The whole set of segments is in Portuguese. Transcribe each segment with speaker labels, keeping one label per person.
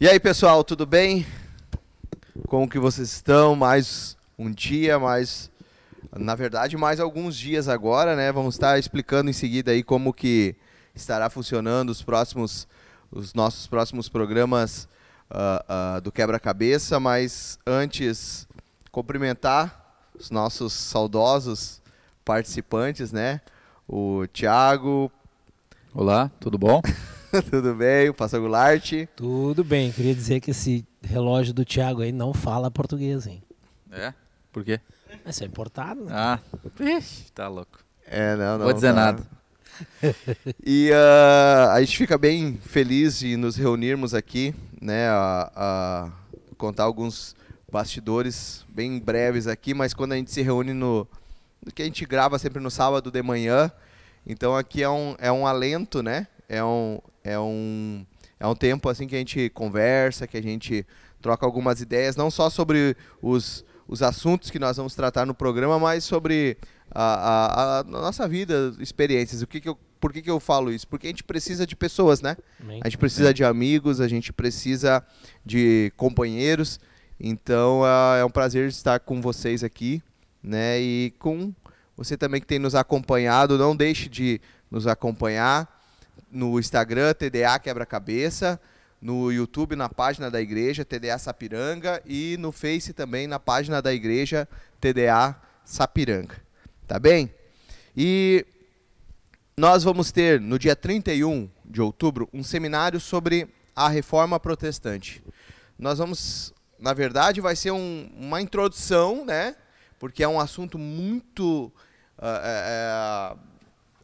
Speaker 1: E aí, pessoal, tudo bem? Como que vocês estão? Mais um dia, mais na verdade, mais alguns dias agora, né? Vamos estar explicando em seguida aí como que estará funcionando os próximos os nossos próximos programas uh, uh, do quebra-cabeça, mas antes cumprimentar os nossos saudosos participantes, né? O Thiago.
Speaker 2: Olá, tudo bom?
Speaker 1: tudo bem, o Pastor Goulart.
Speaker 3: Tudo bem, queria dizer que esse relógio do Thiago aí não fala português, hein?
Speaker 2: É? Por quê?
Speaker 3: Isso é importado, né?
Speaker 2: Ah, Ixi, tá louco.
Speaker 1: É, não, não.
Speaker 2: Vou dizer
Speaker 1: tá.
Speaker 2: nada.
Speaker 1: e uh, a gente fica bem feliz de nos reunirmos aqui, né, a, a, contar alguns bastidores bem breves aqui, mas quando a gente se reúne no, que a gente grava sempre no sábado de manhã, então aqui é um, é um alento, né? É um, é um, é um tempo assim que a gente conversa, que a gente troca algumas ideias, não só sobre os, os assuntos que nós vamos tratar no programa, mas sobre a, a, a nossa vida, experiências. O que, que eu, por que, que eu falo isso? Porque a gente precisa de pessoas, né? A gente precisa de amigos, a gente precisa de companheiros. Então é um prazer estar com vocês aqui, né? E com você também que tem nos acompanhado, não deixe de nos acompanhar no Instagram TDA Quebra-Cabeça, no YouTube na página da igreja TDA Sapiranga e no Face também na página da igreja TDA Sapiranga. Tá bem? E nós vamos ter no dia 31 de outubro um seminário sobre a reforma protestante. Nós vamos, na verdade, vai ser um, uma introdução, né? Porque é um assunto muito uh, uh,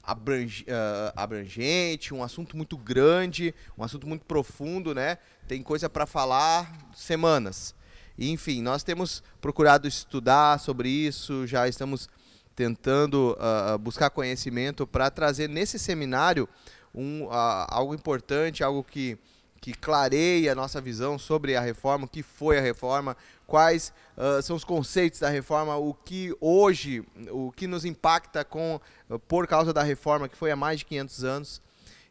Speaker 1: abrange, uh, abrangente, um assunto muito grande, um assunto muito profundo, né? Tem coisa para falar semanas. Enfim, nós temos procurado estudar sobre isso, já estamos tentando uh, buscar conhecimento para trazer nesse seminário um, uh, algo importante, algo que, que clareia a nossa visão sobre a reforma, o que foi a reforma, quais uh, são os conceitos da reforma, o que hoje, o que nos impacta com por causa da reforma, que foi há mais de 500 anos.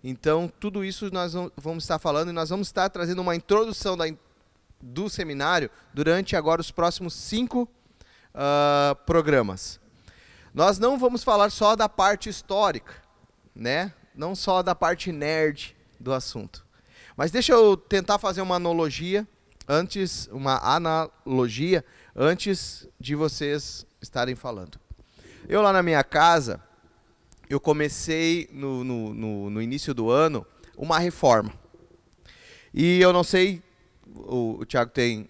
Speaker 1: Então, tudo isso nós vamos estar falando e nós vamos estar trazendo uma introdução da, do seminário durante agora os próximos cinco programas. Nós não vamos falar só da parte histórica, né? Não só da parte nerd do assunto. Mas deixa eu tentar fazer uma analogia antes, uma analogia antes de vocês estarem falando. Eu lá na minha casa, eu comecei no, no, no, no início do ano uma reforma. E eu não sei, o, o Thiago tem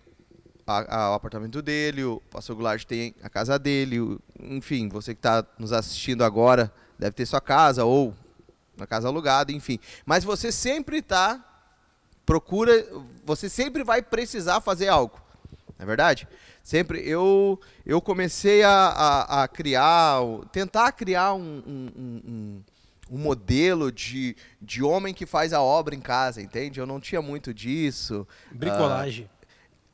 Speaker 1: a, a, o apartamento dele, o pastor Goulart tem a casa dele, o, enfim, você que está nos assistindo agora deve ter sua casa ou uma casa alugada, enfim. Mas você sempre está procura, você sempre vai precisar fazer algo, não é verdade? Sempre eu eu comecei a, a, a criar, tentar criar um, um, um, um modelo de, de homem que faz a obra em casa, entende? Eu não tinha muito disso.
Speaker 3: Bricolagem.
Speaker 1: Uh,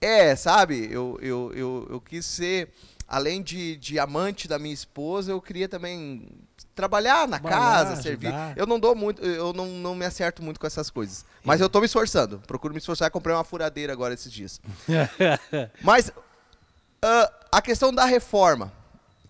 Speaker 1: é, sabe? Eu, eu, eu, eu quis ser, além de, de amante da minha esposa, eu queria também trabalhar na
Speaker 3: Trabalhar,
Speaker 1: casa, servir. Eu não dou muito, eu não, não me acerto muito com essas coisas. Mas eu tô me esforçando. Procuro me esforçar. Comprei uma furadeira agora esses dias. Mas ah, a questão da reforma.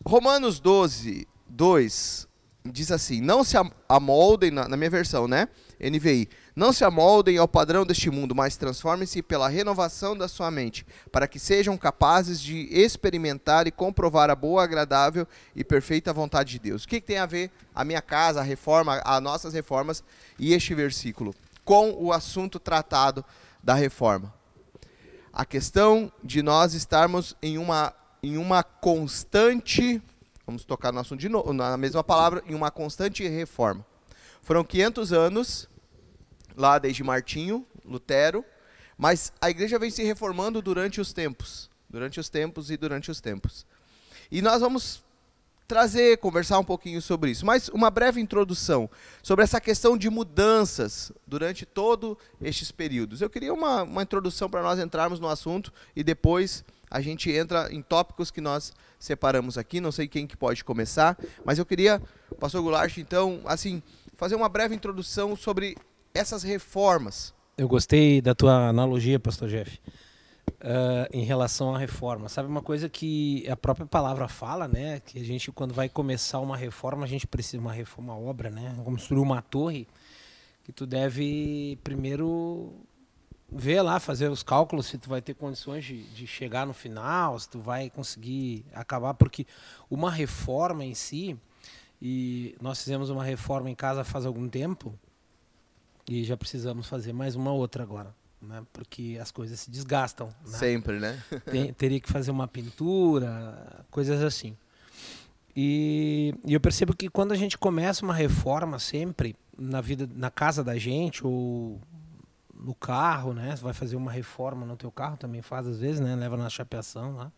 Speaker 1: Romanos 12, 2 diz assim: Não se am- amoldem, na, na minha versão, né? NVI. Não se amoldem ao padrão deste mundo, mas transformem-se pela renovação da sua mente, para que sejam capazes de experimentar e comprovar a boa, agradável e perfeita vontade de Deus. O que, que tem a ver a minha casa, a reforma, as nossas reformas e este versículo com o assunto tratado da reforma? a questão de nós estarmos em uma, em uma constante, vamos tocar no assunto de novo, na mesma palavra, em uma constante reforma. Foram 500 anos, lá desde Martinho, Lutero, mas a igreja vem se reformando durante os tempos, durante os tempos e durante os tempos. E nós vamos trazer, conversar um pouquinho sobre isso. Mas uma breve introdução sobre essa questão de mudanças durante todo estes períodos. Eu queria uma, uma introdução para nós entrarmos no assunto e depois a gente entra em tópicos que nós separamos aqui. Não sei quem que pode começar, mas eu queria, pastor Goulart, então, assim, fazer uma breve introdução sobre essas reformas,
Speaker 3: eu gostei da tua analogia, pastor Jeff, uh, em relação à reforma. Sabe uma coisa que a própria palavra fala, né? Que a gente, quando vai começar uma reforma, a gente precisa uma reforma, uma obra, né? Construir uma torre, que tu deve primeiro ver lá, fazer os cálculos se tu vai ter condições de, de chegar no final, se tu vai conseguir acabar, porque uma reforma em si, e nós fizemos uma reforma em casa faz algum tempo, e já precisamos fazer mais uma outra agora. Né? Porque as coisas se desgastam. Né?
Speaker 1: Sempre, né?
Speaker 3: Tem, teria que fazer uma pintura, coisas assim. E, e, eu percebo que quando a gente começa uma reforma sempre na vida, na casa da gente ou no carro, né? Você vai fazer uma reforma no teu carro, também faz às vezes, né? Leva na chapeação lá.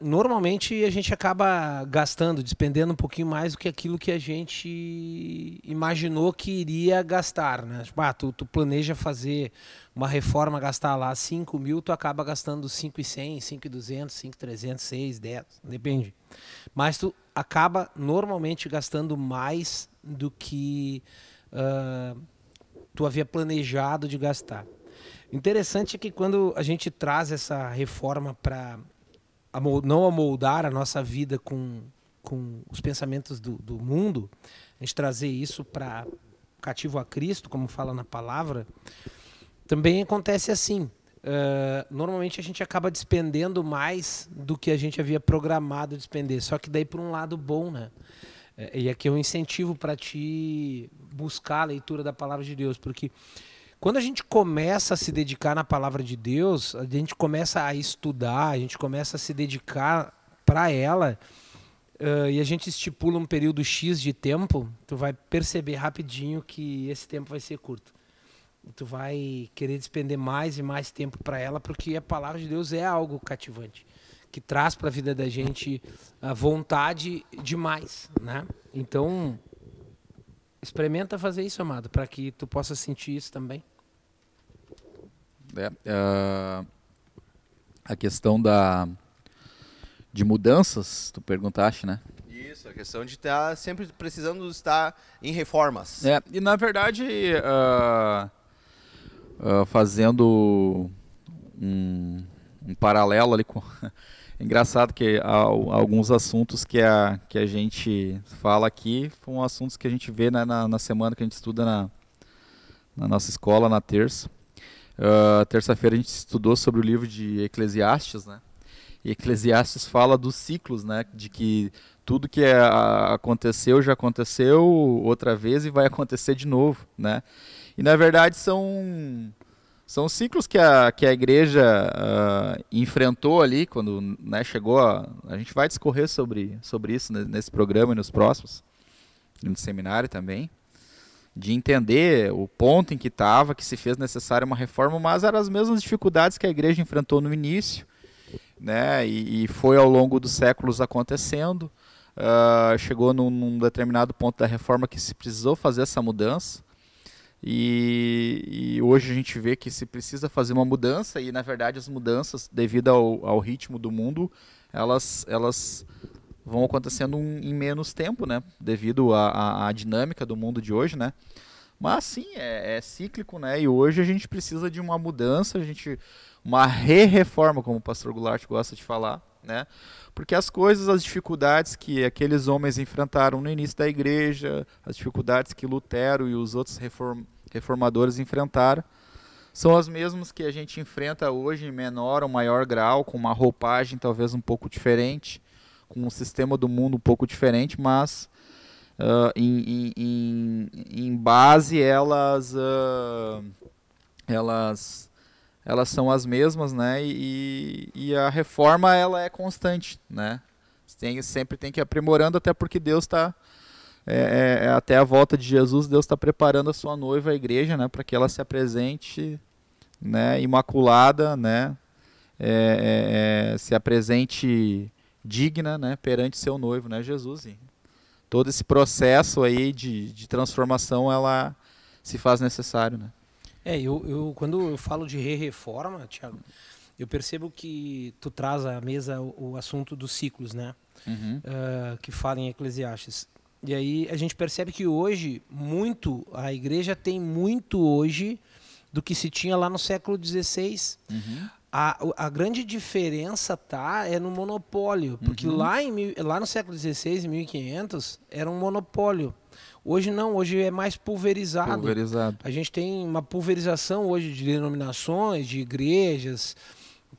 Speaker 3: Normalmente a gente acaba gastando, despendendo um pouquinho mais do que aquilo que a gente imaginou que iria gastar. Né? Tipo, ah, tu, tu planeja fazer uma reforma, gastar lá 5 mil, tu acaba gastando 5,100, 5,200, 5,300, 6, 10, depende. Mas tu acaba normalmente gastando mais do que uh, tu havia planejado de gastar. Interessante é que quando a gente traz essa reforma para não amoldar a nossa vida com, com os pensamentos do, do mundo, a gente trazer isso para cativo a Cristo, como fala na palavra, também acontece assim. Uh, normalmente a gente acaba despendendo mais do que a gente havia programado despender. Só que daí por um lado bom, né? É, e aqui é um incentivo para ti buscar a leitura da palavra de Deus, porque quando a gente começa a se dedicar na palavra de Deus, a gente começa a estudar, a gente começa a se dedicar para ela, uh, e a gente estipula um período X de tempo, tu vai perceber rapidinho que esse tempo vai ser curto. Tu vai querer despender mais e mais tempo para ela, porque a palavra de Deus é algo cativante, que traz para a vida da gente a vontade demais, né? Então, experimenta fazer isso, amado, para que tu possa sentir isso também.
Speaker 2: É, uh, a questão da de mudanças, tu perguntaste, né?
Speaker 1: Isso, a questão de estar sempre precisando estar em reformas.
Speaker 2: É, e na verdade, uh, uh, fazendo um, um, paralelo ali com. Engraçado que há, alguns assuntos que a, que a gente fala aqui são assuntos que a gente vê né, na, na semana que a gente estuda na, na nossa escola, na terça. Uh, Terça-feira a gente estudou sobre o livro de Eclesiastes, né? E Eclesiastes fala dos ciclos, né? De que tudo que é, aconteceu já aconteceu outra vez e vai acontecer de novo, né? E na verdade são são ciclos que a, que a igreja uh, enfrentou ali quando né, chegou a, a gente vai discorrer sobre, sobre isso nesse programa e nos próximos no seminário também de entender o ponto em que estava, que se fez necessária uma reforma, mas eram as mesmas dificuldades que a igreja enfrentou no início, né? E, e foi ao longo dos séculos acontecendo. Uh, chegou num, num, determinado ponto da reforma que se precisou fazer essa mudança. E, e, hoje a gente vê que se precisa fazer uma mudança, e na verdade as mudanças, devido ao, ao ritmo do mundo, elas, elas vão acontecendo em menos tempo, né? Devido à dinâmica do mundo de hoje, né? Mas sim, é, é, cíclico, né? E hoje a gente precisa de uma mudança, a gente uma re-reforma, como o pastor Goulart gosta de falar, né? Porque as coisas, as dificuldades que aqueles homens enfrentaram no início da igreja, as dificuldades que Lutero e os outros reform, reformadores enfrentaram, são as mesmas que a gente enfrenta hoje em menor ou maior grau, com uma roupagem talvez um pouco diferente, com um sistema do mundo um pouco diferente, mas uh, em, em, em, base elas, uh, elas, elas são as mesmas, né? E, e a reforma ela é constante, né? Tem, sempre tem que ir aprimorando, até porque Deus está é, é, é, até a volta de Jesus, Deus está preparando a sua noiva, a igreja, né, para que ela se apresente, né, imaculada, né, é, é, é se apresente digna né, perante seu noivo, né, Jesus. E todo esse processo aí de, de transformação, ela se faz necessário. Né?
Speaker 3: É, eu, eu quando eu falo de re-reforma, Tiago, eu percebo que tu traz à mesa o, o assunto dos ciclos, né? Uhum. Uh, que fala em Eclesiastes. E aí a gente percebe que hoje, muito, a igreja tem muito hoje do que se tinha lá no século XVI. Uhum. A, a grande diferença tá é no monopólio, porque uhum. lá, em, lá no século XVI, em 1500, era um monopólio. Hoje não, hoje é mais pulverizado.
Speaker 2: pulverizado.
Speaker 3: A gente tem uma pulverização hoje de denominações, de igrejas,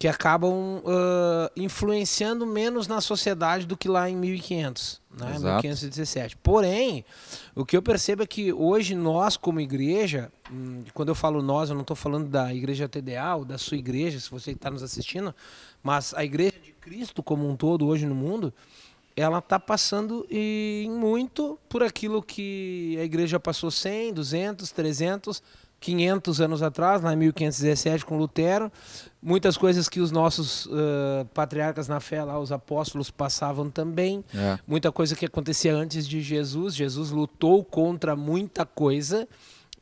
Speaker 3: que acabam uh, influenciando menos na sociedade do que lá em 1500, né? 1517. Porém, o que eu percebo é que hoje nós, como igreja, hum, quando eu falo nós, eu não estou falando da igreja TDA ou da sua igreja, se você está nos assistindo, mas a igreja de Cristo como um todo hoje no mundo, ela está passando em muito por aquilo que a igreja passou 100, 200, 300, 500 anos atrás, lá em 1517 com Lutero. Muitas coisas que os nossos uh, patriarcas na fé, lá, os apóstolos, passavam também. É. Muita coisa que acontecia antes de Jesus. Jesus lutou contra muita coisa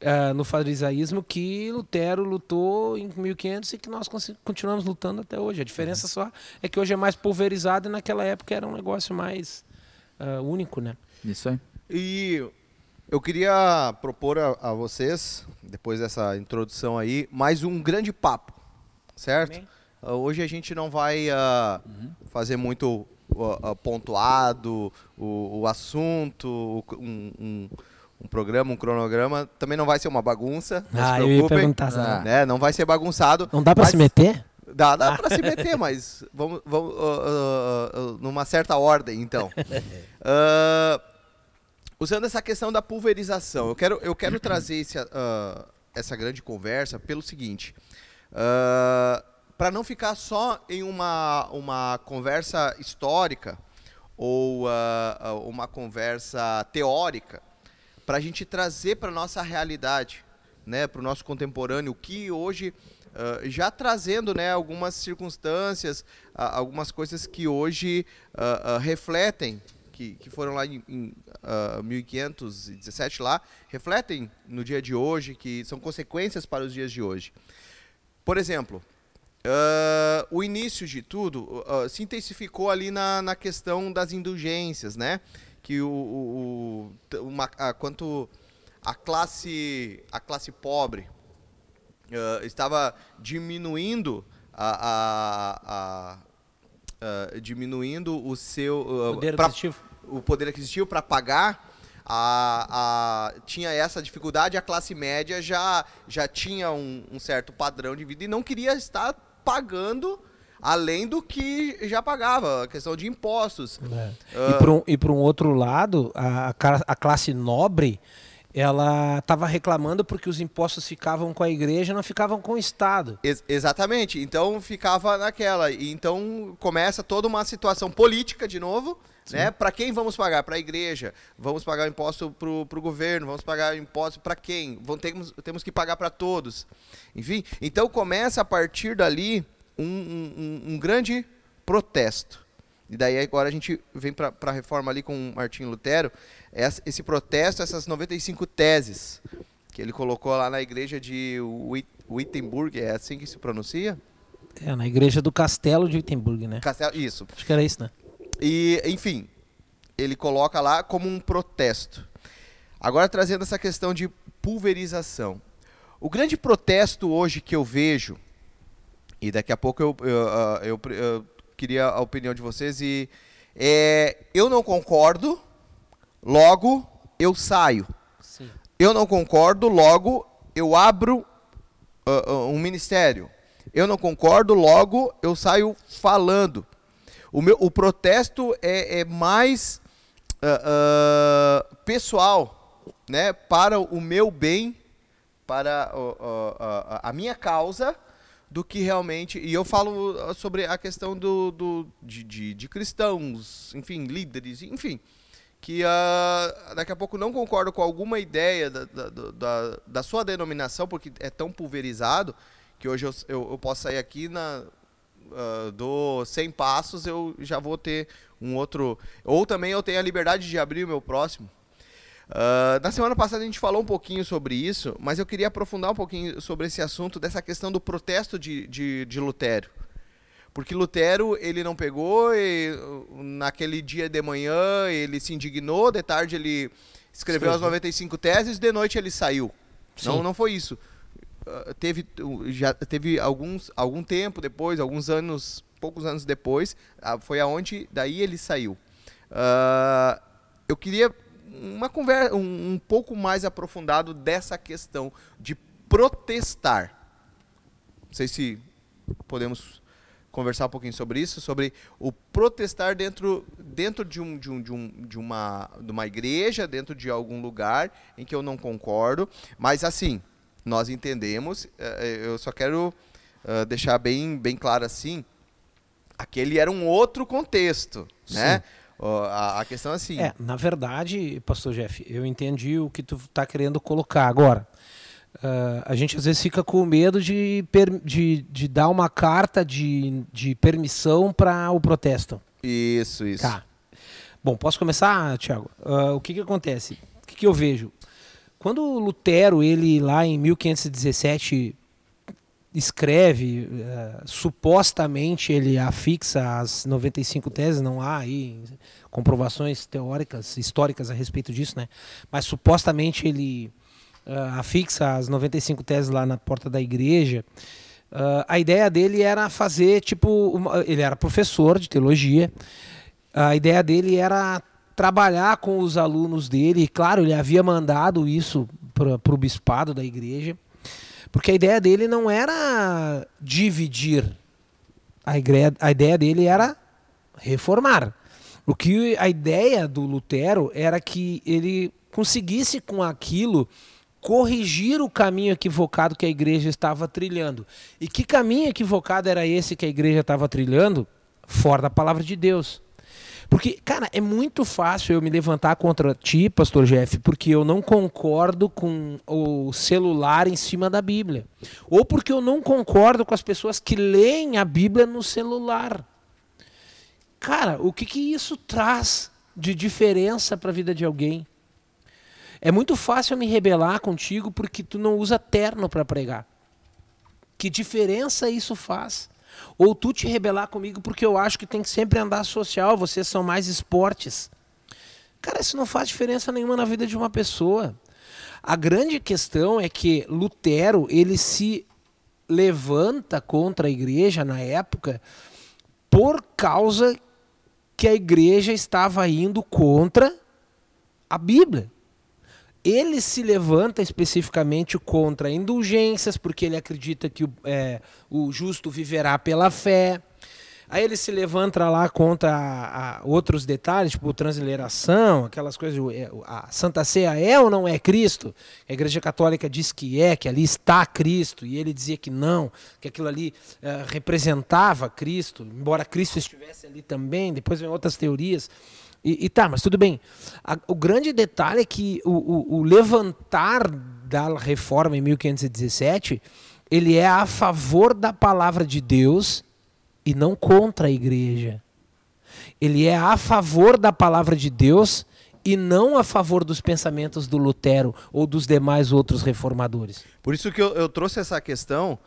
Speaker 3: uh, no farisaísmo que Lutero lutou em 1500 e que nós continuamos lutando até hoje. A diferença uhum. só é que hoje é mais pulverizado e naquela época era um negócio mais uh, único, né?
Speaker 2: Isso aí.
Speaker 1: E eu queria propor a, a, vocês, depois dessa introdução aí, mais um grande papo, certo? Uh, hoje a gente não vai uhum. fazer muito pontuado o, o assunto, um, um um programa, um cronograma, também não vai ser uma bagunça.
Speaker 3: Não ah, eu ia perguntar.
Speaker 1: Ah. Né? Não vai ser bagunçado.
Speaker 3: Não dá para se meter?
Speaker 1: Dá, dá ah. para se meter, mas vamos, vamos uh, uh, uh, numa certa ordem, então. usando essa questão da pulverização, eu quero, eu quero trazer esse, essa grande conversa pelo seguinte. para não ficar só em uma, uma conversa histórica ou uma conversa teórica, para a gente trazer para nossa realidade, né, para o nosso contemporâneo, que hoje, uh, já trazendo né, algumas circunstâncias, uh, algumas coisas que hoje uh, refletem, que, que foram lá em, em 1517 lá, refletem no dia de hoje, que são consequências para os dias de hoje. Por exemplo, o início de tudo se intensificou ali na, na questão das indulgências, né? Que o, o, uma, a, quanto a classe a classe pobre uh, estava diminuindo a, a, a uh, diminuindo o seu
Speaker 3: uh, poder pra,
Speaker 1: o poder aquisitivo para pagar a, a, tinha essa dificuldade a classe média já já tinha um, um certo padrão de vida e não queria estar pagando além do que já pagava, a questão de impostos.
Speaker 3: É. Uh, e por um, um outro lado, a, a classe nobre ela estava reclamando porque os impostos ficavam com a igreja não ficavam com o Estado.
Speaker 1: Ex exatamente. Então ficava naquela. E então começa toda uma situação política de novo. Né? Para quem vamos pagar? Para a igreja. Vamos pagar imposto para o governo. Vamos pagar imposto para quem? Vamos, temos, temos que pagar para todos. Enfim, então começa a partir dali um, um, um grande protesto. E daí agora a gente vem para a reforma ali com Martinho Lutero, esse protesto, essas 95 teses que ele colocou lá na igreja de Wittenberg, é assim que se pronuncia?
Speaker 3: É, na igreja do Castelo de Wittenberg, né?
Speaker 1: Castelo, isso.
Speaker 3: Acho que era isso, né?
Speaker 1: E, enfim, ele coloca lá como um protesto. Agora trazendo essa questão de pulverização. O grande protesto hoje que eu vejo e daqui a pouco eu, eu, ah, eu, eu queria a opinião de vocês e é, eu não concordo, logo eu saio. Sim. Eu não concordo, logo eu abro uh, uh, um ministério. Eu não concordo, logo eu saio falando. O, meu, o protesto é, é mais uh, pessoal, né, para o meu bem, para a minha causa do que realmente. E eu falo uh, sobre a questão do, do de, de, de cristãos, enfim, líderes, enfim. Que uh, daqui a pouco não concordo com alguma ideia da, da, da, da, sua denominação, porque é tão pulverizado que hoje eu, eu, eu posso sair aqui na, uh, do 100 passos, eu já vou ter um outro. Ou também eu tenho a liberdade de abrir o meu próximo. Uh, na semana passada a gente falou um pouquinho sobre isso, mas eu queria aprofundar um pouquinho sobre esse assunto dessa questão do protesto de, de, de Lutero. Porque Lutero, ele não pegou, e, naquele dia de manhã ele se indignou, de tarde ele escreveu as 95 teses, de noite ele saiu. Não, não foi isso. Uh, teve já teve alguns algum tempo depois, alguns anos, poucos anos depois, uh, foi aonde daí ele saiu. Uh, eu queria uma conversa um, um pouco mais aprofundado dessa questão de protestar. Não sei se podemos conversar um pouquinho sobre isso, sobre o protestar dentro, dentro de, um, de, um, de, um, de, uma, de uma igreja, dentro de algum lugar em que eu não concordo. Mas assim, nós entendemos, eh, eu só quero uh, deixar bem, bem claro assim, aquele era um outro contexto, né? Sim. né? A, a, questão é assim.
Speaker 3: É, na verdade, pastor Jeff, eu entendi o que tu está querendo colocar agora. Uh, a gente às vezes fica com medo de, de, de dar uma carta de, de permissão para o protesto.
Speaker 1: Isso, isso.
Speaker 3: Tá. Bom, posso começar, Tiago? Uh, o que, que acontece? O que, que eu vejo? Quando Lutero, ele lá em 1517 escreve, uh, supostamente ele afixa as 95 teses, não há aí comprovações teóricas, históricas a respeito disso, né? Mas supostamente ele uh, afixa as 95 teses lá na porta da igreja. Uh, a ideia dele era fazer, tipo, uma, ele era professor de teologia, a ideia dele era trabalhar com os alunos dele, e claro, ele havia mandado isso para o bispado da igreja, porque a ideia dele não era dividir, a, igreja, a ideia dele era reformar. O que a ideia do Lutero era que ele conseguisse com aquilo corrigir o caminho equivocado que a igreja estava trilhando. E que caminho equivocado era esse que a igreja estava trilhando? Fora da palavra de Deus. Porque, cara, é muito fácil eu me levantar contra ti, pastor Jeff, porque eu não concordo com o celular em cima da Bíblia. Ou porque eu não concordo com as pessoas que leem a Bíblia no celular. Cara, o que, que isso traz de diferença para a vida de alguém? É muito fácil eu me rebelar contigo porque tu não usa terno para pregar. Que diferença isso faz? Ou tu te rebelar comigo porque eu acho que tem que sempre andar social, vocês são mais esportes. Cara, isso não faz diferença nenhuma na vida de uma pessoa. A grande questão é que Lutero, ele se levanta contra a igreja na época por causa que a igreja estava indo contra a Bíblia ele se levanta especificamente contra indulgências, porque ele acredita que o, é, o justo viverá pela fé. Aí ele se levanta lá contra a, a outros detalhes, tipo transliteração, aquelas coisas. É, a Santa Ceia é ou não é Cristo? A Igreja Católica diz que é, que ali está Cristo, e ele dizia que não, que aquilo ali é, representava Cristo, embora Cristo estivesse ali também. Depois vem outras teorias. E, e, tá, mas tudo bem. A, o grande detalhe é que o, o, o, levantar da reforma em 1517, ele é a favor da palavra de Deus e não contra a igreja. Ele é a favor da palavra de Deus e não a favor dos pensamentos do Lutero ou dos demais outros reformadores.
Speaker 1: Por isso que eu, eu trouxe essa questão,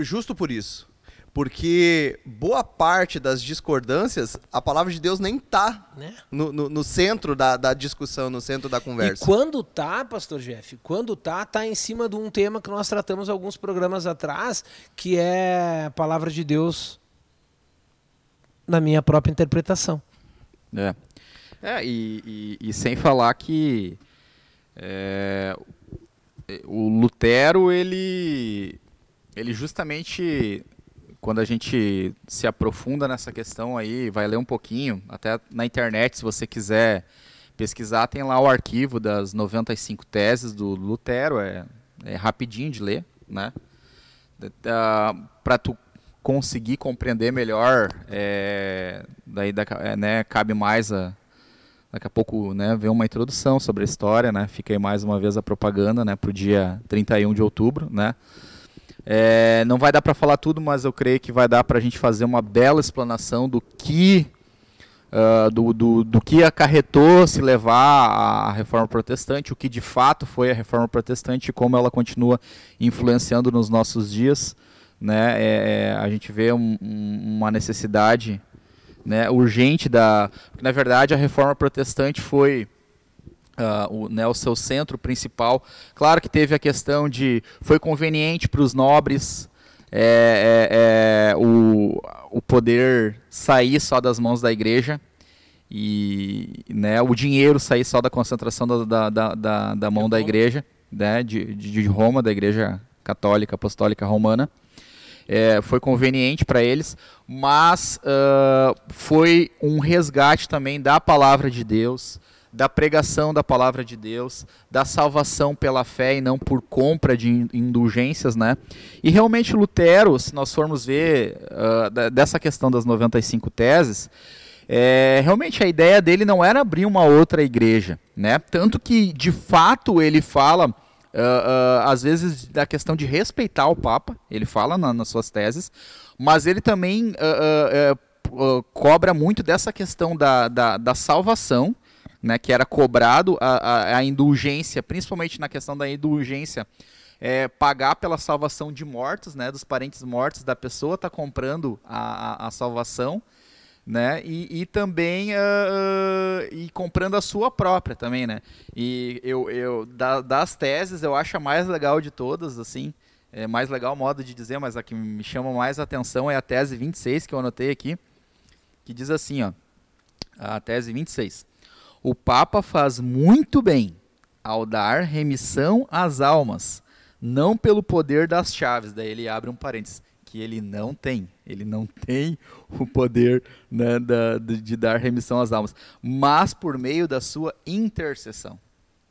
Speaker 1: justo por isso porque boa parte das discordâncias, a palavra de Deus nem está né? no, no, no, centro da, da, discussão, no centro da conversa.
Speaker 3: E quando tá, pastor Jeff, quando tá, tá em cima de um tema que nós tratamos alguns programas atrás, que é a palavra de Deus na minha própria interpretação.
Speaker 2: É, é e, e, e sem falar que é, o Lutero, ele, ele justamente quando a gente se aprofunda nessa questão aí, vai ler um pouquinho, até na internet, se você quiser pesquisar, tem lá o arquivo das 95 teses do Lutero, é, é rapidinho de ler, né? Para tu conseguir compreender melhor, é, daí é, né, cabe mais a, daqui a pouco né, ver uma introdução sobre a história, né? Fica aí mais uma vez a propaganda, né, para o dia 31 de outubro, né? É, não vai dar para falar tudo, mas eu creio que vai dar para a gente fazer uma bela explanação do que uh, do, do, do, que acarretou se levar à reforma protestante, o que de fato foi a reforma protestante e como ela continua influenciando nos nossos dias. né? É, é, a gente vê um, um, uma necessidade né, urgente da. Porque, na verdade, a reforma protestante foi. Uh, o, né, o seu centro principal. Claro que teve a questão de foi conveniente para os nobres é, é, é, o, o poder sair só das mãos da igreja e né, o dinheiro sair só da concentração da, da, da, da mão da igreja, né, de, de Roma, da igreja católica, apostólica romana é, foi conveniente para eles, mas uh, foi um resgate também da palavra de Deus, da pregação da palavra de Deus, da salvação pela fé e não por compra de indulgências, né? E realmente Lutero, se nós formos ver uh, dessa questão das 95 teses, é, realmente a ideia dele não era abrir uma outra igreja, né? Tanto que de fato ele fala Uh, uh, às vezes da questão de respeitar o Papa, ele fala na, nas suas teses, mas ele também uh, cobra muito dessa questão da, da, da salvação, né, que era cobrado a, a, a, indulgência, principalmente na questão da indulgência, é, pagar pela salvação de mortos, né, dos parentes mortos da pessoa, está comprando a, a, a salvação né? E, e também uh, e comprando a sua própria também, né? E eu, eu da, das teses eu acho a mais legal de todas, assim, é mais legal o modo de dizer, mas a que me chama mais atenção é a tese 26 que eu anotei aqui, que diz assim, ó, a tese 26. O Papa faz muito bem ao dar remissão às almas, não pelo poder das chaves, daí ele abre um parênteses que ele não tem. Ele não tem o poder né, da, de, de, dar remissão às almas, mas por meio da sua intercessão.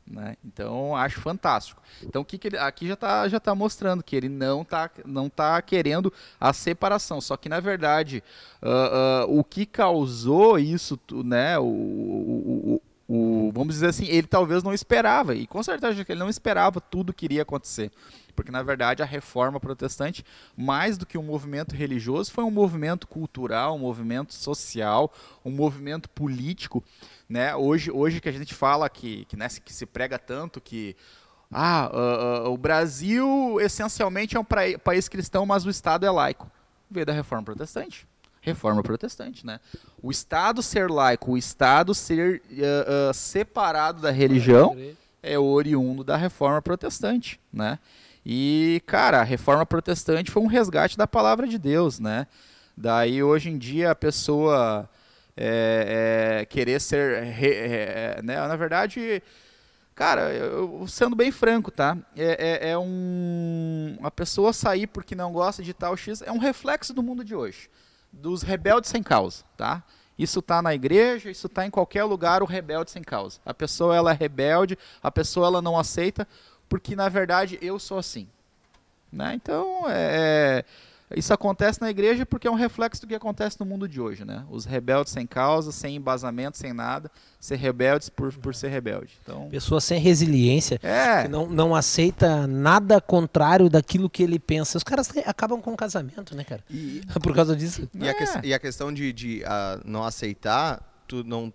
Speaker 2: Né? Então acho fantástico. Então o que, que ele, aqui já está já tá mostrando que ele não está não tá querendo a separação. Só que na verdade uh, uh, o que causou isso, né? O, o, o, o, vamos dizer assim, ele talvez não esperava e com certeza ele não esperava tudo que iria acontecer porque na verdade a reforma protestante, mais do que um movimento religioso, foi um movimento cultural, um movimento social, um movimento político. Né? Hoje, hoje que a gente fala que, que, né, que se prega tanto que ah, uh, uh, o Brasil essencialmente é um país cristão, mas o Estado é laico. Veio da reforma protestante. Reforma protestante, né? O Estado ser laico, o Estado ser uh, separado da religião é oriundo da reforma protestante, né? E, cara, a reforma protestante foi um resgate da palavra de Deus, né? Daí, hoje em dia, a pessoa é, é, querer ser. Re, é, né? Na verdade, cara, eu, sendo bem franco, tá? É, é, é, um. A pessoa sair porque não gosta de tal X é um reflexo do mundo de hoje. Dos rebeldes sem causa, tá? Isso está na igreja, isso está em qualquer lugar, o rebelde sem causa. A pessoa ela é rebelde, a pessoa ela não aceita porque na verdade eu sou assim. Né? Então, é, é, isso acontece na igreja porque é um reflexo do que acontece no mundo de hoje. Né? Os rebeldes sem causa, sem embasamento, sem nada, ser rebeldes por, por ser rebelde. Então,
Speaker 3: Pessoa sem resiliência, é. que não, não aceita nada contrário daquilo que ele pensa. Os caras acabam com o casamento, né, cara? E, por causa disso.
Speaker 1: E, é. a, que, e a questão de, de uh, não aceitar, tu não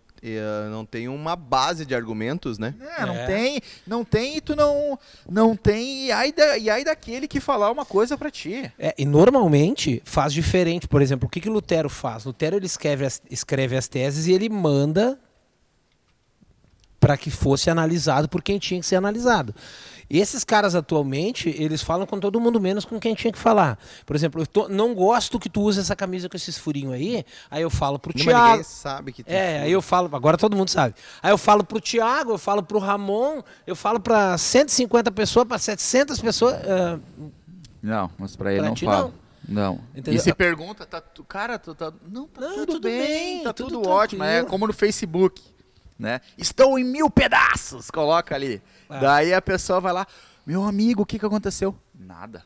Speaker 1: não tem uma base de argumentos, né?
Speaker 2: É, não é. tem, não tem e tu não, não tem e aí, da, e aí daquele que falar uma coisa para ti.
Speaker 3: É, e normalmente faz diferente, por exemplo, o que que Lutero faz? Lutero ele escreve as, escreve as teses e ele manda para que fosse analisado por quem tinha que ser analisado. Esses caras atualmente, eles falam com todo mundo menos com quem tinha que falar. Por exemplo, eu tô, não gosto que tu use essa camisa com esses furinhos aí, aí eu falo pro Tiago. Ninguém
Speaker 1: sabe que
Speaker 3: tem É, furo. aí eu falo, agora todo mundo sabe. Aí eu falo pro Tiago, eu falo pro Ramon, eu falo para 150 pessoas, para 700 pessoas. Uh,
Speaker 2: não, mas para ele não fala. Não. Entendeu? E se pergunta, tá, cara, tu, tá, não, tá não, tudo, tudo bem, bem, tá tudo, tudo ótimo. É como no Facebook né? Estou em mil pedaços, coloca ali. É. Daí a pessoa vai lá, meu amigo, o que, que aconteceu? Nada.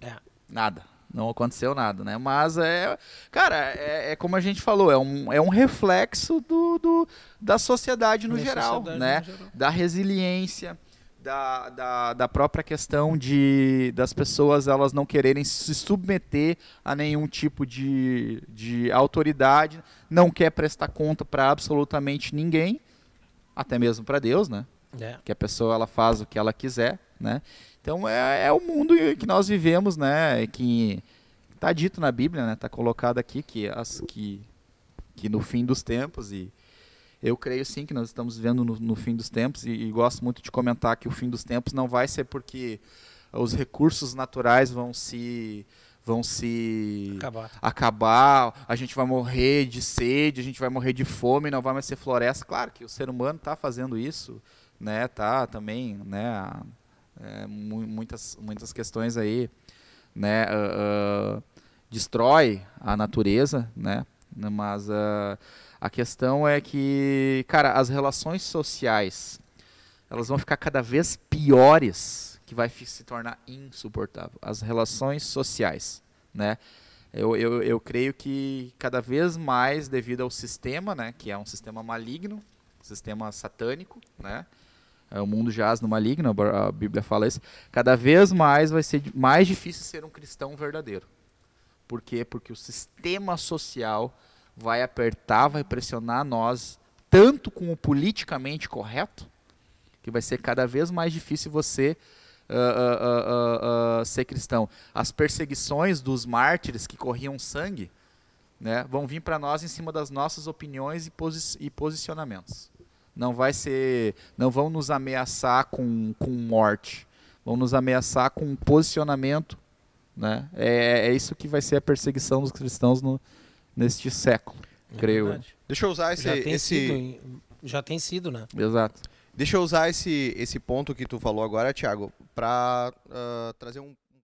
Speaker 2: É. Nada. Não aconteceu nada, né? Mas é. Cara, é, é, como a gente falou, é um, é um reflexo do, do da sociedade no, geral, sociedade né? No geral. Da resiliência da, da, da própria questão de das pessoas elas não quererem se submeter a nenhum tipo de, de autoridade, não quer prestar conta para absolutamente ninguém, até mesmo para Deus, né?
Speaker 3: É.
Speaker 2: Que a pessoa ela faz o que ela quiser, né? Então é, é o mundo que nós vivemos, né? Que está dito na Bíblia, né? Está colocado aqui que as que que no fim dos tempos e eu creio sim que nós estamos vivendo no, no fim dos tempos e, e, gosto muito de comentar que o fim dos tempos não vai ser porque os recursos naturais vão se vão se
Speaker 3: Acabar.
Speaker 2: acabar, a gente vai morrer de sede, a gente vai morrer de fome, não vai mais ser floresta. Claro que o ser humano está fazendo isso, né? Tá também, né? É, muitas muitas questões aí, né? Uh, uh, destrói a natureza, né? Mas uh, a questão é que, cara, as relações sociais elas vão ficar cada vez piores, que vai se tornar insuportável. As relações sociais, né? Eu, eu, eu creio que cada vez mais, devido ao sistema, né, que é um sistema maligno, sistema satânico, né, é, o mundo jaz no maligno, a Bíblia fala isso, cada vez mais vai ser mais difícil ser um cristão verdadeiro. Por quê? Porque o sistema social vai apertar, vai pressionar nós, tanto com o politicamente correto, que vai ser cada vez mais difícil você uh, uh, uh, ser cristão. As perseguições dos mártires que corriam sangue né, vão vir para nós em cima das nossas opiniões e, posi e posicionamentos. Não vai ser, não vão nos ameaçar com, com morte, vão nos ameaçar com posicionamento né? É, é isso que vai ser a perseguição dos cristãos no, neste século, é creio.
Speaker 1: Verdade. Deixa eu usar esse.
Speaker 3: Já tem,
Speaker 1: esse...
Speaker 3: Sido, já tem sido, né?
Speaker 2: Exato.
Speaker 1: Deixa eu usar esse, esse ponto que tu falou agora, Thiago, para uh, trazer um